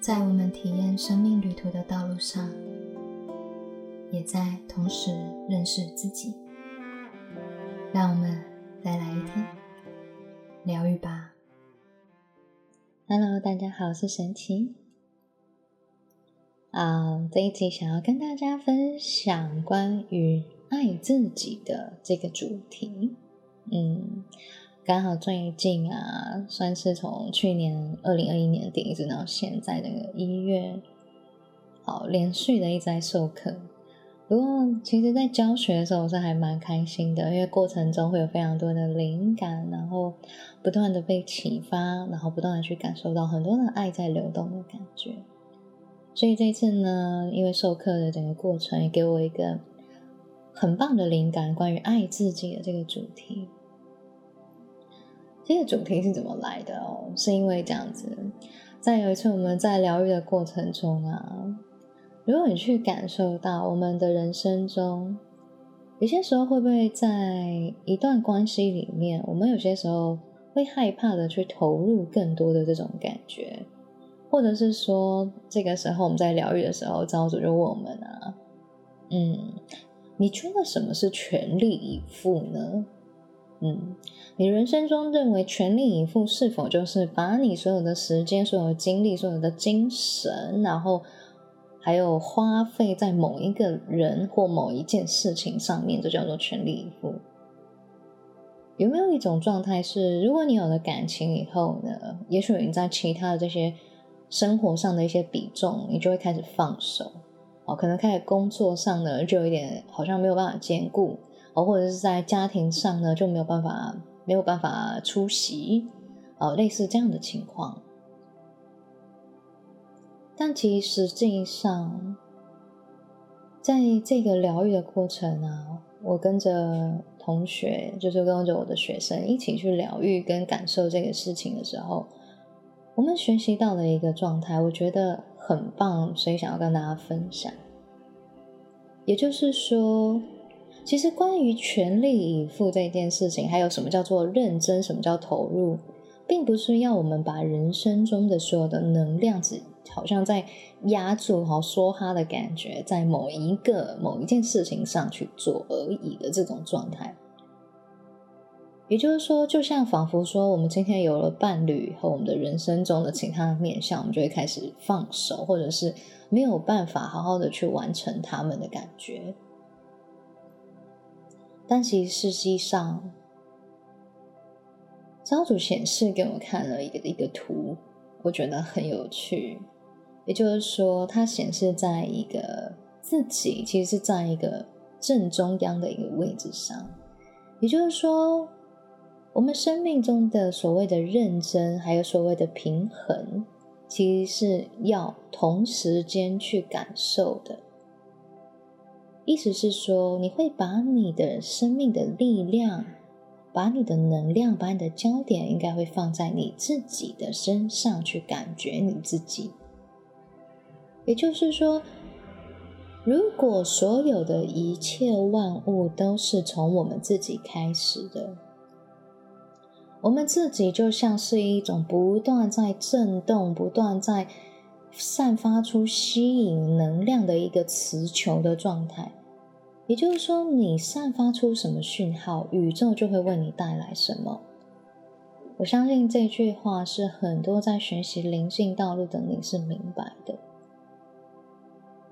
在我们体验生命旅途的道路上，也在同时认识自己。让我们再来一天疗愈吧。Hello，大家好，我是神奇。啊，这一集想要跟大家分享关于爱自己的这个主题。嗯。刚好最近啊，算是从去年二零二一年底一直到现在的一月，好连续的一直在授课。不过，其实，在教学的时候，我是还蛮开心的，因为过程中会有非常多的灵感，然后不断的被启发，然后不断的去感受到很多的爱在流动的感觉。所以这次呢，因为授课的整个过程也给我一个很棒的灵感，关于爱自己的这个主题。这个主题是怎么来的哦？是因为这样子，在有一次我们在疗愈的过程中啊，如果你去感受到我们的人生中，有些时候会不会在一段关系里面，我们有些时候会害怕的去投入更多的这种感觉，或者是说，这个时候我们在疗愈的时候，造主就问我们啊，嗯，你觉得什么是全力以赴呢？嗯，你人生中认为全力以赴是否就是把你所有的时间、所有的精力、所有的精神，然后还有花费在某一个人或某一件事情上面，这叫做全力以赴？有没有一种状态是，如果你有了感情以后呢，也许你在其他的这些生活上的一些比重，你就会开始放手哦，可能开始工作上呢，就有一点好像没有办法兼顾。哦，或者是在家庭上呢，就没有办法没有办法出席，哦，类似这样的情况。但其实实际上，在这个疗愈的过程啊，我跟着同学，就是跟着我的学生一起去疗愈跟感受这个事情的时候，我们学习到了一个状态，我觉得很棒，所以想要跟大家分享。也就是说。其实，关于全力以赴这件事情，还有什么叫做认真，什么叫投入，并不是要我们把人生中的所有的能量，只好像在压住、好说哈的感觉，在某一个某一件事情上去做而已的这种状态。也就是说，就像仿佛说，我们今天有了伴侣和我们的人生中的其他面相，我们就会开始放手，或者是没有办法好好的去完成他们的感觉。但其实实际上，招主显示给我看了一个一个图，我觉得很有趣。也就是说，它显示在一个自己其实是在一个正中央的一个位置上。也就是说，我们生命中的所谓的认真，还有所谓的平衡，其实是要同时间去感受的。意思是说，你会把你的生命的力量、把你的能量、把你的焦点，应该会放在你自己的身上去感觉你自己。也就是说，如果所有的一切万物都是从我们自己开始的，我们自己就像是一种不断在震动、不断在。散发出吸引能量的一个磁球的状态，也就是说，你散发出什么讯号，宇宙就会为你带来什么。我相信这句话是很多在学习灵性道路的你是明白的。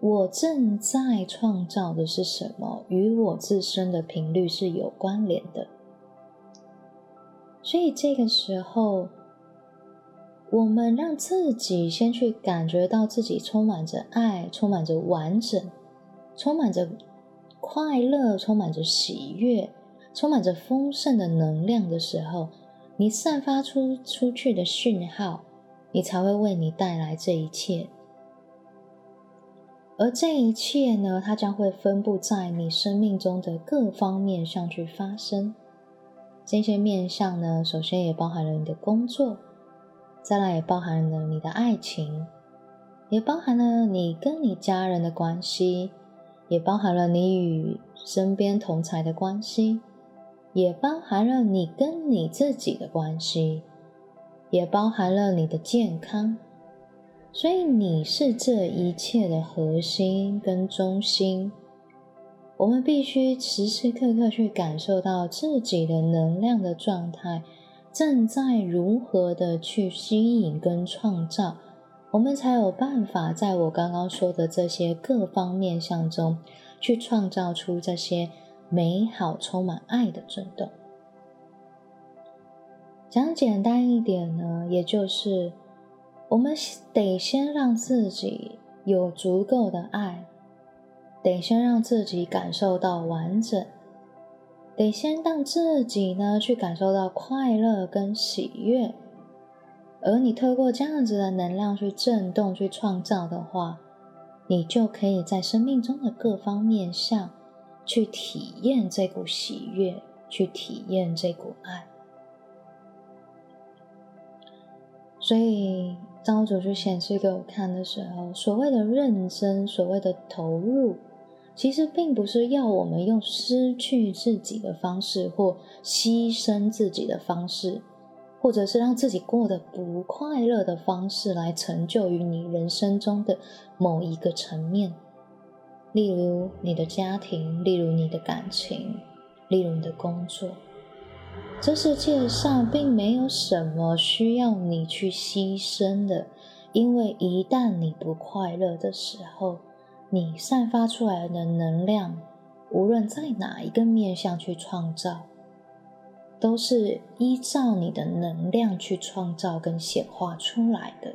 我正在创造的是什么，与我自身的频率是有关联的。所以这个时候。我们让自己先去感觉到自己充满着爱，充满着完整，充满着快乐，充满着喜悦，充满着丰盛的能量的时候，你散发出出去的讯号，你才会为你带来这一切。而这一切呢，它将会分布在你生命中的各方面上去发生。这些面向呢，首先也包含了你的工作。再来也包含了你的爱情，也包含了你跟你家人的关系，也包含了你与身边同才的关系，也包含了你跟你自己的关系，也包含了你的健康。所以你是这一切的核心跟中心。我们必须时时刻刻去感受到自己的能量的状态正在如何的去吸引跟创造，我们才有办法在我刚刚说的这些各方面向中去创造出这些美好、充满爱的震动。讲简单一点呢，也就是我们得先让自己有足够的爱。得先让自己感受到完整，得先让自己呢去感受到快乐跟喜悦，而你透过这样子的能量去震动、去创造的话，你就可以在生命中的各方面上去体验这股喜悦，去体验这股爱。所以，当主去显示给我看的时候，所谓的认真，所谓的投入。其实并不是要我们用失去自己的方式，或牺牲自己的方式，或者是让自己过得不快乐的方式来成就于你人生中的某一个层面，例如你的家庭，例如你的感情，例如你的工作。这世界上并没有什么需要你去牺牲的，因为一旦你不快乐的时候。你散发出来的能量，无论在哪一个面向去创造，都是依照你的能量去创造跟显化出来的。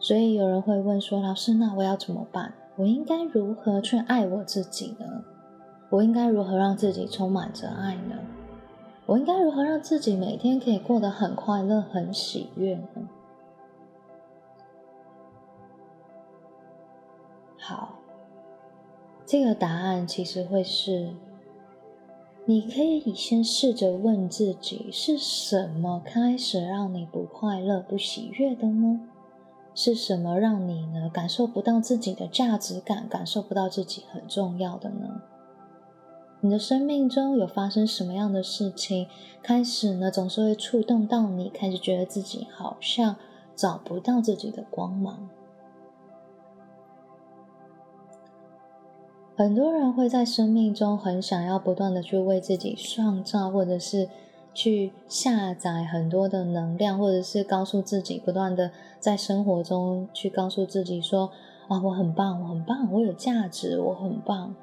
所以有人会问说：“老师，那我要怎么办？我应该如何去爱我自己呢？我应该如何让自己充满着爱呢？我应该如何让自己每天可以过得很快乐、很喜悦呢？”这个答案其实会是：你可以先试着问自己，是什么开始让你不快乐、不喜悦的呢？是什么让你呢感受不到自己的价值感，感受不到自己很重要的呢？你的生命中有发生什么样的事情，开始呢总是会触动到你，开始觉得自己好像找不到自己的光芒？很多人会在生命中很想要不断的去为自己创造，或者是去下载很多的能量，或者是告诉自己不断的在生活中去告诉自己说：“啊，我很棒，我很棒，我有价值，我很棒。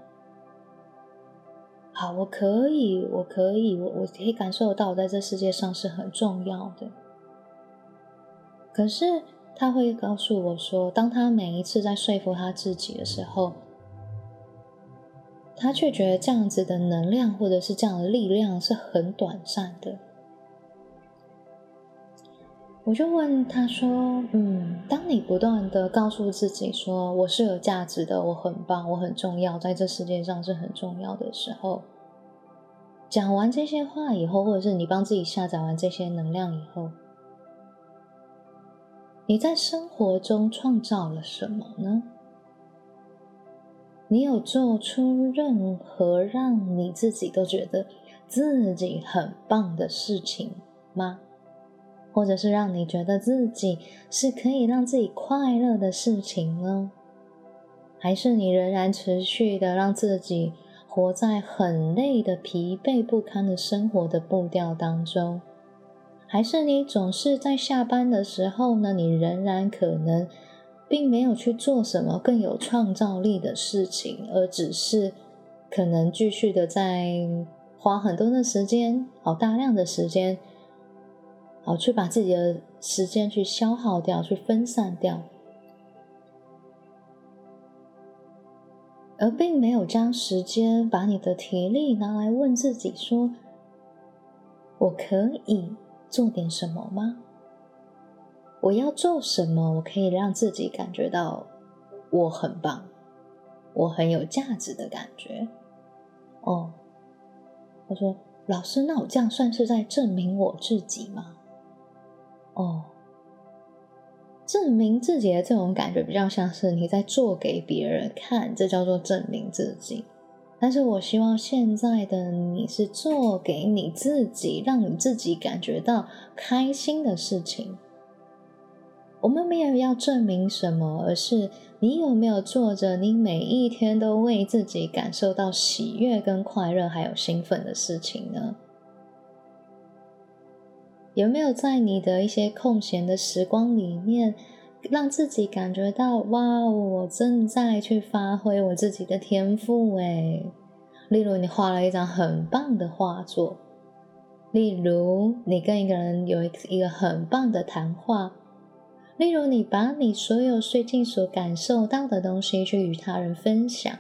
好，我可以，我可以，我我可以感受到我在这世界上是很重要的。”可是他会告诉我说，当他每一次在说服他自己的时候，他却觉得这样子的能量，或者是这样的力量是很短暂的。我就问他说：“嗯，当你不断的告诉自己说我是有价值的，我很棒，我很重要，在这世界上是很重要的时候，讲完这些话以后，或者是你帮自己下载完这些能量以后，你在生活中创造了什么呢？”你有做出任何让你自己都觉得自己很棒的事情吗？或者是让你觉得自己是可以让自己快乐的事情呢？还是你仍然持续的让自己活在很累的、疲惫不堪的生活的步调当中？还是你总是在下班的时候呢？你仍然可能。并没有去做什么更有创造力的事情，而只是可能继续的在花很多的时间，好大量的时间，好去把自己的时间去消耗掉，去分散掉，而并没有将时间把你的体力拿来问自己说：“我可以做点什么吗？”我要做什么？我可以让自己感觉到我很棒，我很有价值的感觉。哦，他说：“老师，那我这样算是在证明我自己吗？”哦，证明自己的这种感觉比较像是你在做给别人看，这叫做证明自己。但是我希望现在的你是做给你自己，让你自己感觉到开心的事情。我们没有要证明什么，而是你有没有做着你每一天都为自己感受到喜悦、跟快乐，还有兴奋的事情呢？有没有在你的一些空闲的时光里面，让自己感觉到哇，我正在去发挥我自己的天赋？诶例如你画了一张很棒的画作，例如你跟一个人有一个很棒的谈话。例如，你把你所有最近所感受到的东西去与他人分享，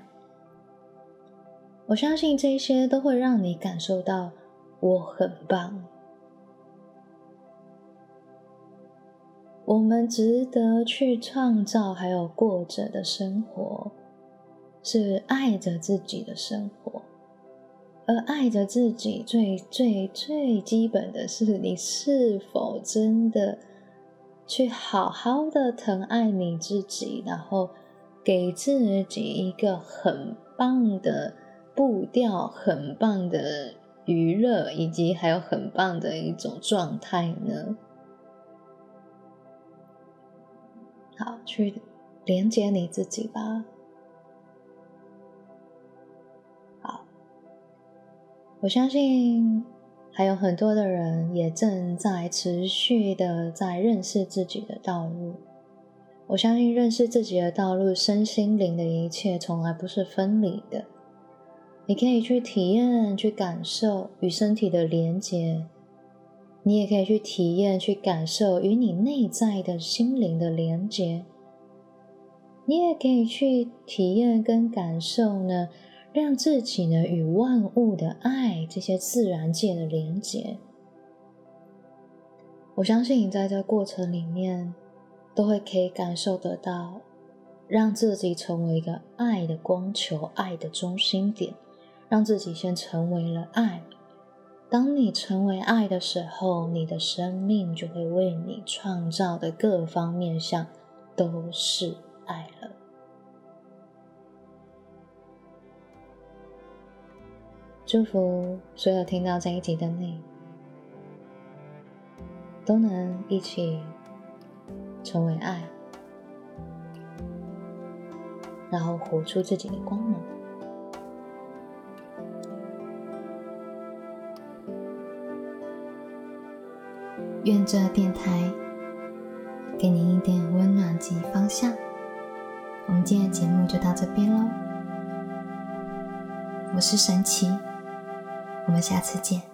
我相信这些都会让你感受到我很棒。我们值得去创造，还有过着的生活，是爱着自己的生活。而爱着自己，最最最基本的是，你是否真的？去好好的疼爱你自己，然后给自己一个很棒的步调，很棒的娱乐，以及还有很棒的一种状态呢。好，去连接你自己吧。好，我相信。还有很多的人也正在持续的在认识自己的道路。我相信认识自己的道路，身心灵的一切从来不是分离的。你可以去体验、去感受与身体的连接，你也可以去体验、去感受与你内在的心灵的连接。你也可以去体验跟感受呢。让自己呢与万物的爱，这些自然界的连接，我相信你在这过程里面都会可以感受得到，让自己成为一个爱的光球，爱的中心点，让自己先成为了爱。当你成为爱的时候，你的生命就会为你创造的各方面上都是爱了。祝福所有听到这一集的你，都能一起成为爱，然后活出自己的光芒。愿这电台给您一点温暖及方向。我们今天的节目就到这边喽，我是神奇。我们下次见。